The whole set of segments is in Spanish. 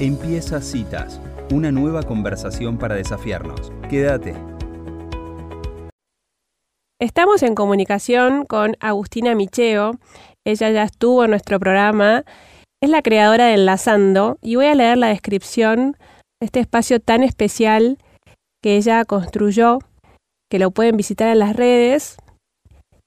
Empieza Citas, una nueva conversación para desafiarnos. Quédate. Estamos en comunicación con Agustina Micheo. Ella ya estuvo en nuestro programa. Es la creadora de Enlazando y voy a leer la descripción de este espacio tan especial que ella construyó, que lo pueden visitar en las redes.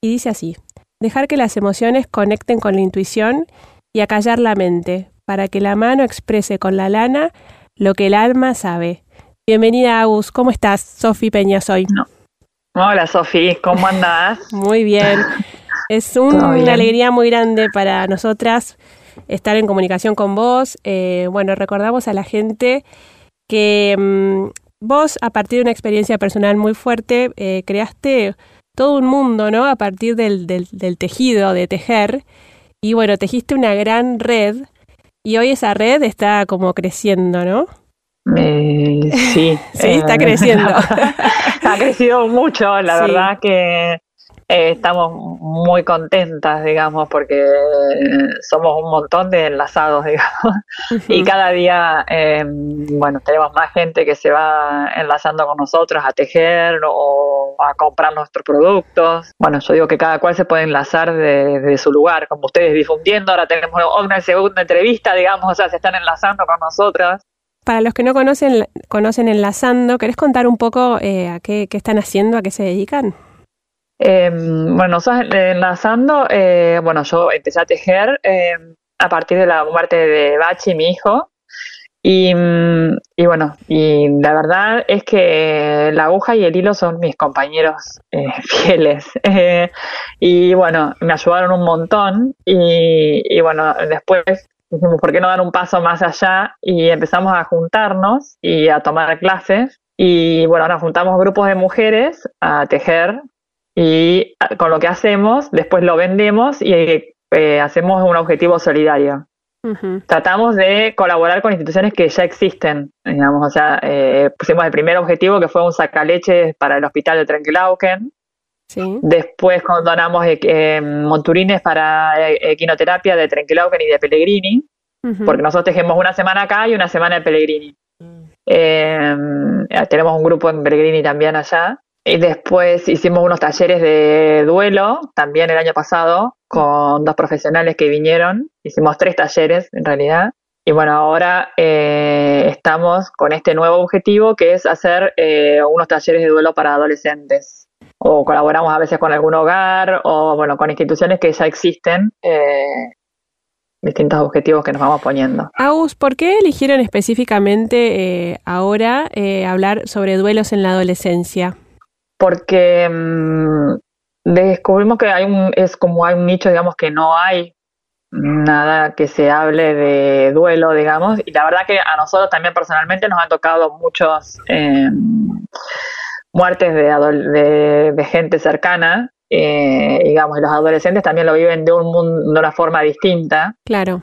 Y dice así, dejar que las emociones conecten con la intuición y acallar la mente, para que la mano exprese con la lana lo que el alma sabe. Bienvenida, Agus. ¿Cómo estás? Sofi Peña soy. Hola, Sofi. ¿Cómo andás? Muy bien. Es una alegría muy grande para nosotras estar en comunicación con vos. Eh, bueno, recordamos a la gente que mm, vos, a partir de una experiencia personal muy fuerte, eh, creaste todo un mundo, ¿no? A partir del, del, del tejido, de tejer. Y bueno, tejiste una gran red y hoy esa red está como creciendo, ¿no? Eh, sí. sí, está eh, creciendo. ha crecido mucho, la verdad que eh, estamos muy contentas, digamos, porque somos un montón de enlazados, digamos, y cada día, em, bueno, tenemos más gente que se va enlazando con nosotros a tejer o a comprar nuestros productos. Bueno, yo digo que cada cual se puede enlazar desde su lugar, como ustedes difundiendo, ahora tenemos una segunda entrevista, digamos, o sea, se están enlazando con nosotras. Para los que no conocen, conocen Enlazando, ¿querés contar un poco eh, a qué, qué están haciendo, a qué se dedican? Eh, bueno, enlazando, eh, bueno, yo empecé a tejer eh, a partir de la muerte de Bachi, mi hijo, y, y, bueno, y la verdad es que la aguja y el hilo son mis compañeros eh, fieles. y bueno, me ayudaron un montón y, y, bueno, después dijimos, ¿por qué no dar un paso más allá? Y empezamos a juntarnos y a tomar clases. Y bueno, nos juntamos grupos de mujeres a tejer y ah, con lo que hacemos, después lo vendemos y eh, hacemos un objetivo solidario. Tratamos de colaborar con instituciones que ya existen, digamos, o sea, eh, pusimos el primer objetivo que fue un sacaleches para el hospital de Trenquilauquen. Sí. Después donamos eh, monturines para equinoterapia de Trenquilauquen y de Pellegrini, porque nosotros tejemos una semana acá y una semana en Pellegrini. Mm. tenemos un grupo en Pellegrini también allá. Y después hicimos unos talleres de duelo, también el año pasado, con dos profesionales que vinieron. Hicimos tres talleres en realidad. Y bueno, ahora eh, estamos con este nuevo objetivo que es hacer eh, unos talleres de duelo para adolescentes. O colaboramos a veces con algún hogar o bueno, con instituciones que ya existen. Eh, distintos objetivos que nos vamos poniendo. Agus, ¿por qué eligieron específicamente ahora hablar sobre duelos en la adolescencia? Porque mm, descubrimos que hay un, es como hay un nicho, digamos, que no hay nada que se hable de duelo, digamos, y la verdad que a nosotros también personalmente nos han tocado muchos eh, muertes de, de, gente cercana, eh, digamos, y los adolescentes también lo viven de, un mundo, de una forma distinta. Claro.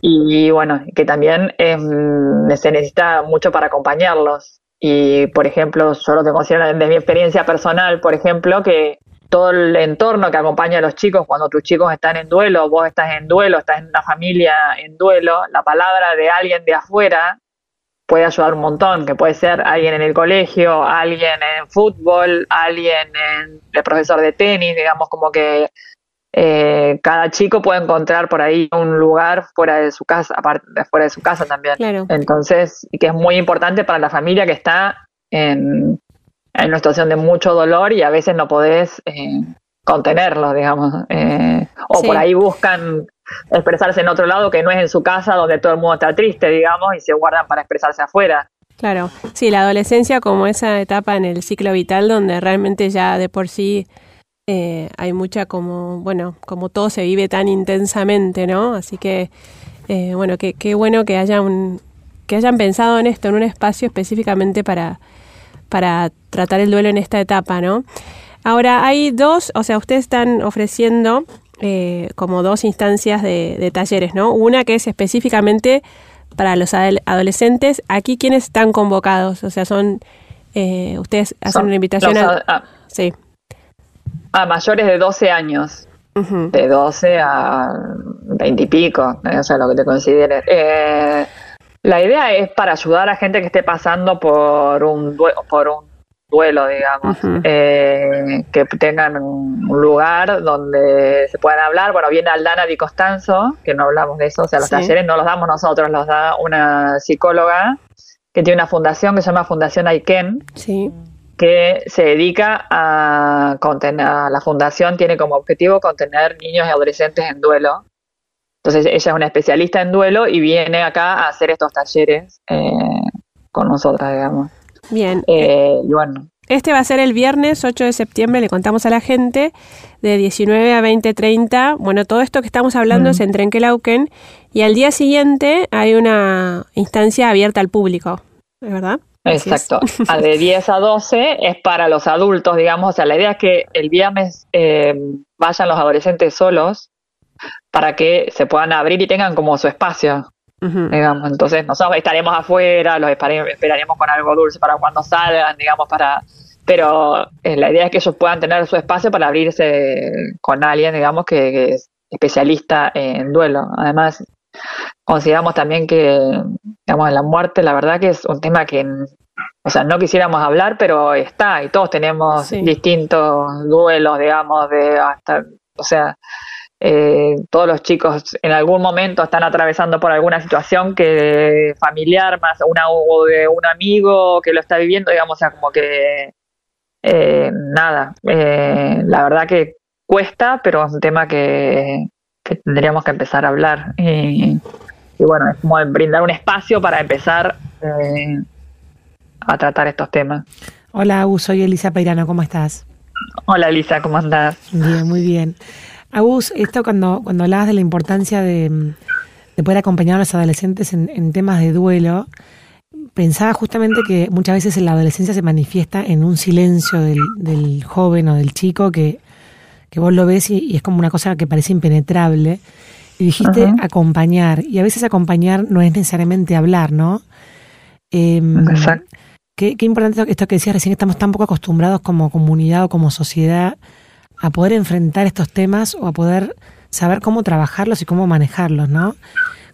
Y bueno, que también mm, se necesita mucho para acompañarlos. Y, por ejemplo, yo lo tengo de mi experiencia personal, por ejemplo, que todo el entorno que acompaña a los chicos cuando tus chicos están en duelo, vos estás en duelo, estás en una familia en duelo, la palabra de alguien de afuera puede ayudar un montón, que puede ser alguien en el colegio, alguien en fútbol, alguien en el profesor de tenis, digamos como que eh, cada chico puede encontrar por ahí un lugar fuera de su casa, aparte fuera de su casa también. Entonces, que es muy importante para la familia que está en, una situación de mucho dolor y a veces no podés eh, contenerlo, digamos. Eh, o por ahí buscan expresarse en otro lado que no es en su casa donde todo el mundo está triste, digamos, y se guardan para expresarse afuera. Claro, sí, la adolescencia como esa etapa en el ciclo vital donde realmente ya de por sí eh, hay mucha como, bueno, como todo se vive tan intensamente, ¿no? Así que, eh, bueno, qué bueno que haya un, que hayan pensado en esto, en un espacio específicamente para, para tratar el duelo en esta etapa, ¿no? Ahora, hay dos, o sea, ustedes están ofreciendo eh, como dos instancias de, de, talleres, ¿no? Una que es específicamente para los adolescentes. Aquí, ¿quiénes están convocados? O sea, son, ustedes hacen una invitación a... Ah, sí. A mayores de 12 años. De 12 a 20 y pico, o sea, lo que te consideres. Eh, La idea es para ayudar a gente que esté pasando por un, por un duelo, digamos, eh, que tengan un lugar donde se puedan hablar. Bueno, viene Aldana Di Costanzo, que no hablamos de eso, o sea, los talleres no los damos nosotros, los da una psicóloga que tiene una fundación que se llama Fundación Aiken. Sí que se dedica a contener, la fundación tiene como objetivo contener niños y adolescentes en duelo. Entonces ella es una especialista en duelo y viene acá a hacer estos talleres eh, con nosotras, digamos. Bien. Eh, y bueno. Este va a ser el viernes 8 de septiembre, le contamos a la gente, de 19 a 20.30. Bueno, todo esto que estamos hablando es en Trenkelauken y al día siguiente hay una instancia abierta al público, ¿es verdad? Exacto. A de 10 a 12 es para los adultos, digamos. O sea, la idea es que el viernes eh, vayan los adolescentes solos para que se puedan abrir y tengan como su espacio. Digamos, entonces nosotros estaremos afuera, los esperaríamos con algo dulce para cuando salgan, digamos, para pero eh, la idea es que ellos puedan tener su espacio para abrirse con alguien, digamos, que es especialista en duelo. Además, consideramos también que, digamos, la muerte, la verdad que es un tema que, o sea, no quisiéramos hablar, pero está, y todos tenemos distintos duelos, digamos, de hasta, o sea, eh, todos los chicos en algún momento están atravesando por alguna situación que familiar, más una o de un amigo que lo está viviendo, digamos, o sea, como que eh, nada, eh, la verdad que cuesta, pero es un tema que, que tendríamos que empezar a hablar. Y, bueno, es como brindar un espacio para empezar eh, a tratar estos temas. Hola, Agus, soy Elisa Peirano, ¿cómo estás? Hola, Elisa, ¿cómo andás? Bien, muy bien. Agus, esto cuando, cuando hablabas de la importancia de, poder acompañar a los adolescentes en, temas de duelo, pensaba justamente que muchas veces en la adolescencia se manifiesta en un silencio del, del joven o del chico que que vos lo ves y, es como una cosa que parece impenetrable. Y dijiste acompañar, y a veces acompañar no es necesariamente hablar, ¿no? Em, Exacto. Qué, qué, importante esto que decías recién, estamos tan poco acostumbrados como comunidad o como sociedad a poder enfrentar estos temas o a poder saber cómo trabajarlos y cómo manejarlos, ¿no?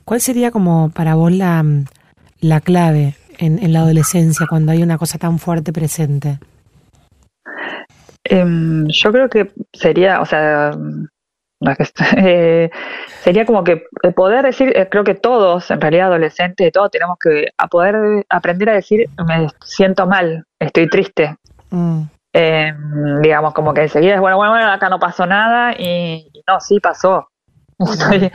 ¿Cuál sería como para vos la, la clave en, en la adolescencia cuando hay una cosa tan fuerte presente? Em, yo creo que sería, o sea, eh, sería como que poder decir, eh, creo que todos, en realidad adolescentes, todos tenemos que a poder aprender a decir, me siento mal, estoy triste. Mm. Em, digamos, como que enseguida es, bueno, bueno, bueno, acá no pasó nada y, no, sí pasó. Estoy,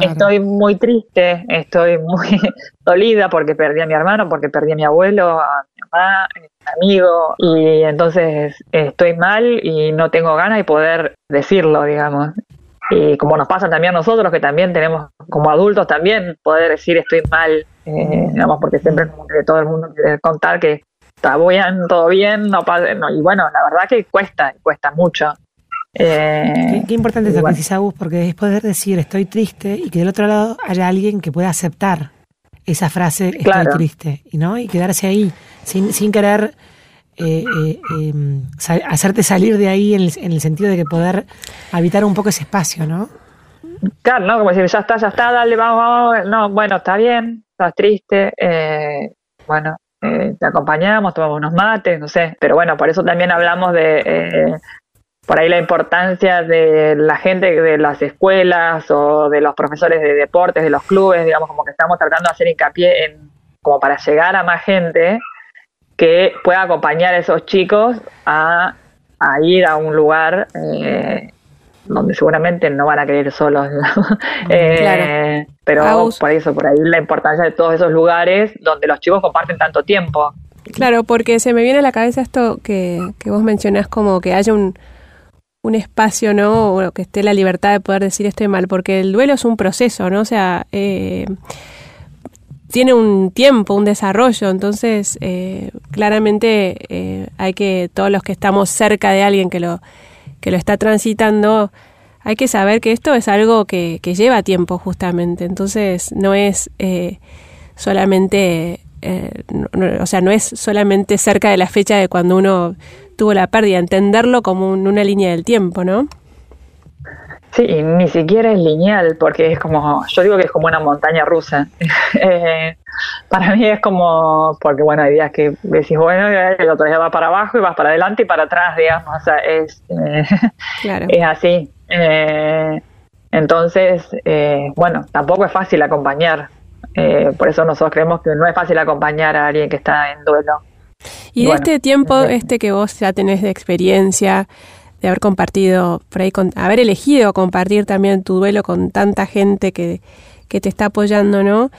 estoy muy triste, estoy muy dolida porque perdí a mi hermano, porque perdí a mi abuelo, a mi mamá, amigo y entonces estoy mal y no tengo ganas de poder decirlo, digamos. Y como nos pasa también a nosotros, que también tenemos como adultos también poder decir estoy mal, eh, digamos, porque siempre como que todo el mundo quiere contar que está bien, todo bien, no pasa, y bueno, la verdad que cuesta, cuesta mucho. Eh, qué, importante es lo que decís, porque es poder decir estoy triste y que del otro lado haya alguien que pueda aceptar esa frase estoy triste y no y quedarse ahí sin, sin querer eh, eh, em, hacerte salir de ahí en el, sentido de que poder habitar un poco ese espacio, ¿no? Claro, ¿no? Como decir, ya está, ya está, dale, vamos, vamos. No, bueno, está bien, estás triste, eh, bueno, te acompañamos, tomamos unos mates, no sé. Pero bueno, por eso también hablamos de por ahí la importancia de la gente de las escuelas o de los profesores de deportes, de los clubes, digamos, como que estamos tratando de hacer hincapié en, como para llegar a más gente que pueda acompañar a esos chicos a, ir a un lugar eh, donde seguramente no van a querer solos. eh, Pero por eso, por ahí la importancia de todos esos lugares donde los chicos comparten tanto tiempo. Claro, porque se me viene a la cabeza esto que, que vos mencionás como que haya un un espacio, ¿no? O que esté la libertad de poder decir estoy mal, porque el duelo es un proceso, ¿no? O sea, eh, tiene un tiempo, un desarrollo, entonces eh, claramente eh, hay que, todos los que estamos cerca de alguien que lo, que lo está transitando, hay que saber que esto es algo que, que lleva tiempo justamente, entonces no es solamente, o sea, no es solamente cerca de la fecha de cuando uno tuvo la pérdida, entenderlo como una línea del tiempo, ¿no? Sí, ni siquiera es lineal, porque es como, yo digo que es como una montaña rusa. Eh, para mí es como, porque bueno, hay días que decís, bueno, el otro día va para abajo y vas para adelante y para atrás, digamos, o sea, es, eh, es así. Eh, entonces, eh, bueno, tampoco es fácil acompañar. por eso nosotros creemos que no es fácil acompañar a alguien que está en duelo. Y de este tiempo, este que vos ya tenés de experiencia, de haber compartido, por ahí, haber elegido compartir también tu duelo con tanta gente que, que te está apoyando, ¿no?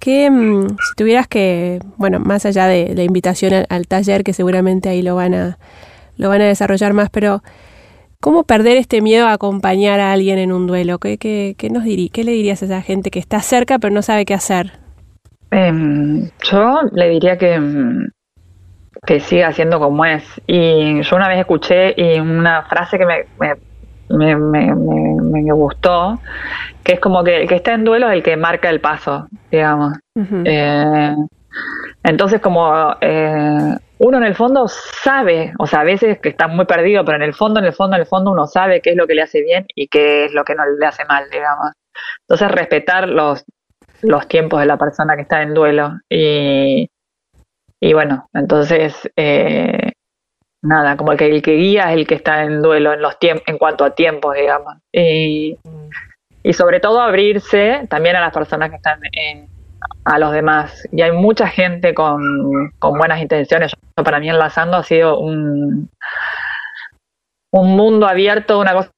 Que mm, si tuvieras que, bueno, más allá de la invitación al, taller, que seguramente ahí lo van a, lo van a desarrollar más, pero ¿cómo perder este miedo a acompañar a alguien en un duelo? ¿Qué, qué, qué nos dirí, qué le dirías a esa gente que está cerca pero no sabe qué hacer? Em, yo le diría que, mm, que siga siendo como es. Y yo una vez escuché y una frase que me, me, me, me, gustó, que es como que el que está en duelo es el que marca el paso, digamos. Eh, entonces, como eh, uno en el fondo sabe, o sea, a veces que está muy perdido, pero en el fondo, en el fondo, en el fondo uno sabe qué es lo que le hace bien y qué es lo que no le hace mal, digamos. Entonces, respetar los, los tiempos de la persona que está en duelo y, y bueno, entonces, eh, nada, como que, el que guía es el que está en duelo en, los en cuanto a tiempos, digamos. Y, y sobre todo abrirse también a las personas que están en, a los demás. Y hay mucha gente con, con buenas intenciones. para mí enlazando ha sido un, un mundo abierto, una cosa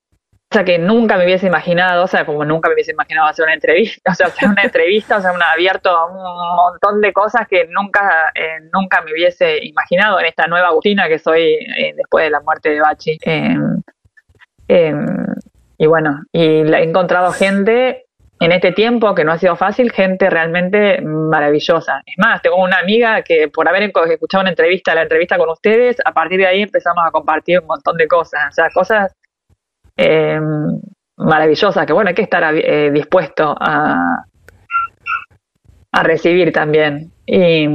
que nunca me hubiese imaginado, o sea, como nunca me hubiese imaginado hacer una entrevista, o sea, hacer una entrevista, o sea, un abierto a un montón de cosas que nunca, eh, nunca me hubiese imaginado en esta nueva Agustina que soy eh, después de la muerte de Bachi. Em, y bueno, y he encontrado gente en este tiempo que no ha sido fácil, gente realmente maravillosa. Es más, tengo una amiga que por haber escuchado una entrevista, la entrevista con ustedes, a partir de ahí empezamos a compartir un montón de cosas, o sea, cosas eh, maravillosa, que bueno, hay que estar eh, dispuesto a, a recibir también. Y,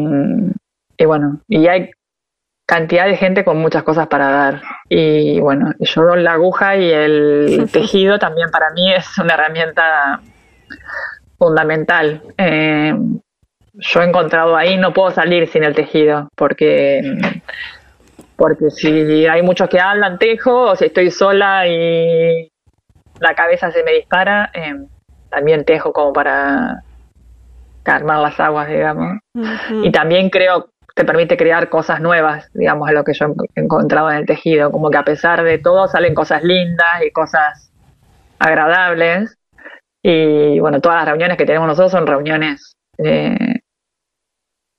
y, bueno, y hay cantidad de gente con muchas cosas para dar. Y bueno, yo la aguja y el tejido también para mí es una herramienta fundamental. Eh, yo he encontrado ahí, no puedo salir sin el tejido, porque porque si hay muchos que hablan tejo, o si estoy sola y la cabeza se me dispara, em, también tejo como para calmar las aguas, digamos. Y también creo te permite crear cosas nuevas, digamos, es lo que yo he encontrado en el tejido, como que a pesar de todo salen cosas lindas y cosas agradables. Y bueno, todas las reuniones que tenemos nosotros son reuniones eh,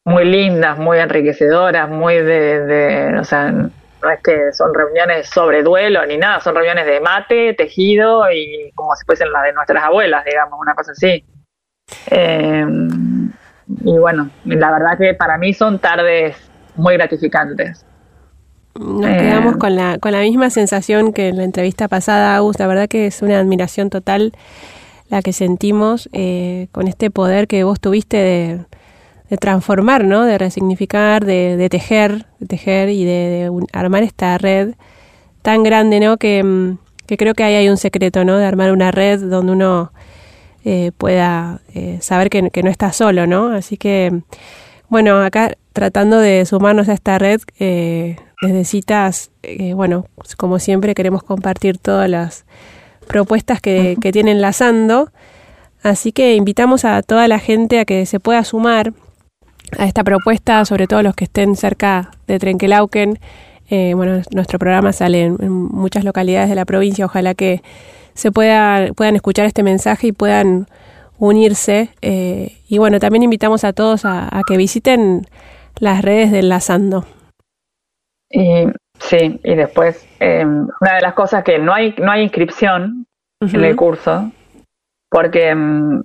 muy lindas, muy enriquecedoras, muy de, o sea, no es que son reuniones sobre duelo ni nada, son reuniones de mate, tejido y como si fuesen las de nuestras abuelas, digamos, una cosa así. Eh, y bueno, la verdad que para mí son tardes muy gratificantes. Nos quedamos eh, con la, con la misma sensación que en la entrevista pasada, Agus. La verdad que es una admiración total la que sentimos eh, con este poder que vos tuviste de, de transformar, ¿no? De resignificar, de, tejer, de tejer y de, armar esta red tan grande, ¿no? Que, mm, que, creo que ahí hay un secreto, ¿no? De armar una red donde uno eh, pueda eh, saber que, no está solo, ¿no? Así que, bueno, acá tratando de sumarnos a esta red, eh, desde citas, bueno, como siempre queremos compartir todas las propuestas que, que tienen enlazando. Así que invitamos a toda la gente a que se pueda sumar a esta propuesta, sobre todo los que estén cerca de Trenquelauquen. Eh, bueno, nuestro programa sale en, muchas localidades de la provincia. Ojalá que se pueda, puedan escuchar este mensaje y puedan unirse. Eh, y bueno, también invitamos a todos a, que visiten las redes de Enlazando. Y, sí, y después, eh, una de las cosas que no hay, no hay inscripción en el curso, porque mm,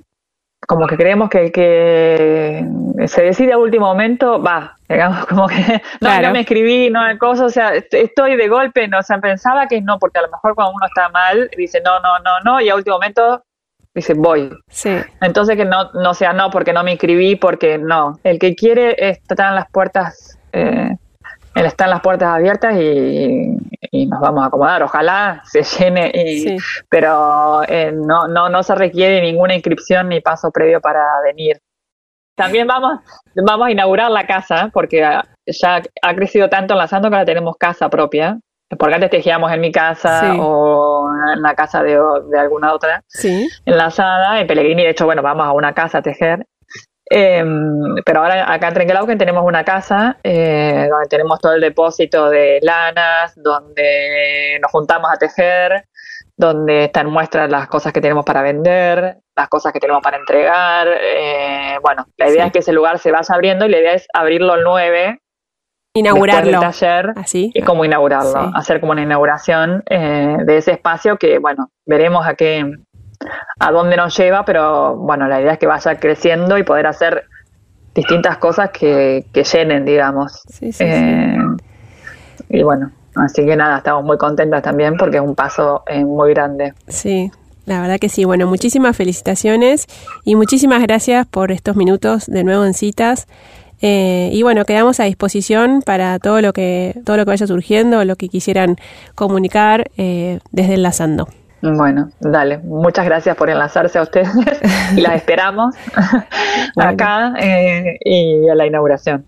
como que creemos que el que se decide a último momento va, digamos, como que no, no me escribí, no hay cosa, o sea, estoy de golpe, no, o sea, pensaba que no, porque a lo mejor cuando uno está mal, dice no, no, no, no, y a último momento dice voy. Sí. Entonces que no, no sea no, porque no me inscribí, porque no. El que quiere está en las puertas, eh, están las puertas abiertas y, nos vamos a acomodar. Ojalá se llene, y, pero eh, no, no, no se requiere ninguna inscripción ni paso previo para venir. también vamos, vamos a inaugurar la casa, porque ya ha crecido tanto enlazando que ahora tenemos casa propia. Porque antes tejíamos en mi casa o en la casa de, alguna otra sí. enlazada. En Pellegrini, de hecho, bueno, vamos a una casa a tejer. Em, pero ahora acá en Trenquelauquen tenemos una casa eh, donde tenemos todo el depósito de lanas, donde nos juntamos a tejer, donde están muestras las cosas que tenemos para vender, las cosas que tenemos para entregar. Eh, bueno, la idea es que ese lugar se vaya abriendo y la idea es abrirlo el 9. Inaugurarlo. taller Así. Y como inaugurarlo, hacer como una inauguración eh, de ese espacio que, bueno, veremos a qué, a dónde nos lleva, pero bueno, la idea es que vaya creciendo y poder hacer distintas cosas que, que llenen, digamos. Sí, sí, eh, y bueno, Así que nada, estamos muy contentas también porque es un paso eh, muy grande. Sí, la verdad que sí. Bueno, muchísimas felicitaciones y muchísimas gracias por estos minutos de nuevo en citas. Eh, y bueno, quedamos a disposición para todo lo que todo lo que vaya surgiendo, lo que quisieran comunicar eh, desde Enlazando. Bueno, dale, muchas gracias por enlazarse a ustedes y las esperamos acá y a la inauguración.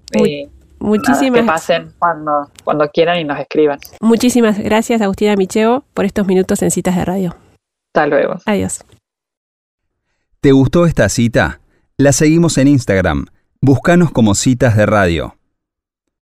Muchísimas que pasen cuando, cuando quieran y nos escriban. Muchísimas gracias, Agustina Micheo, por estos minutos en Citas de Radio. Hasta luego. Adiós. ¿Te gustó esta cita? La seguimos en Instagram. Búscanos como Citas de Radio.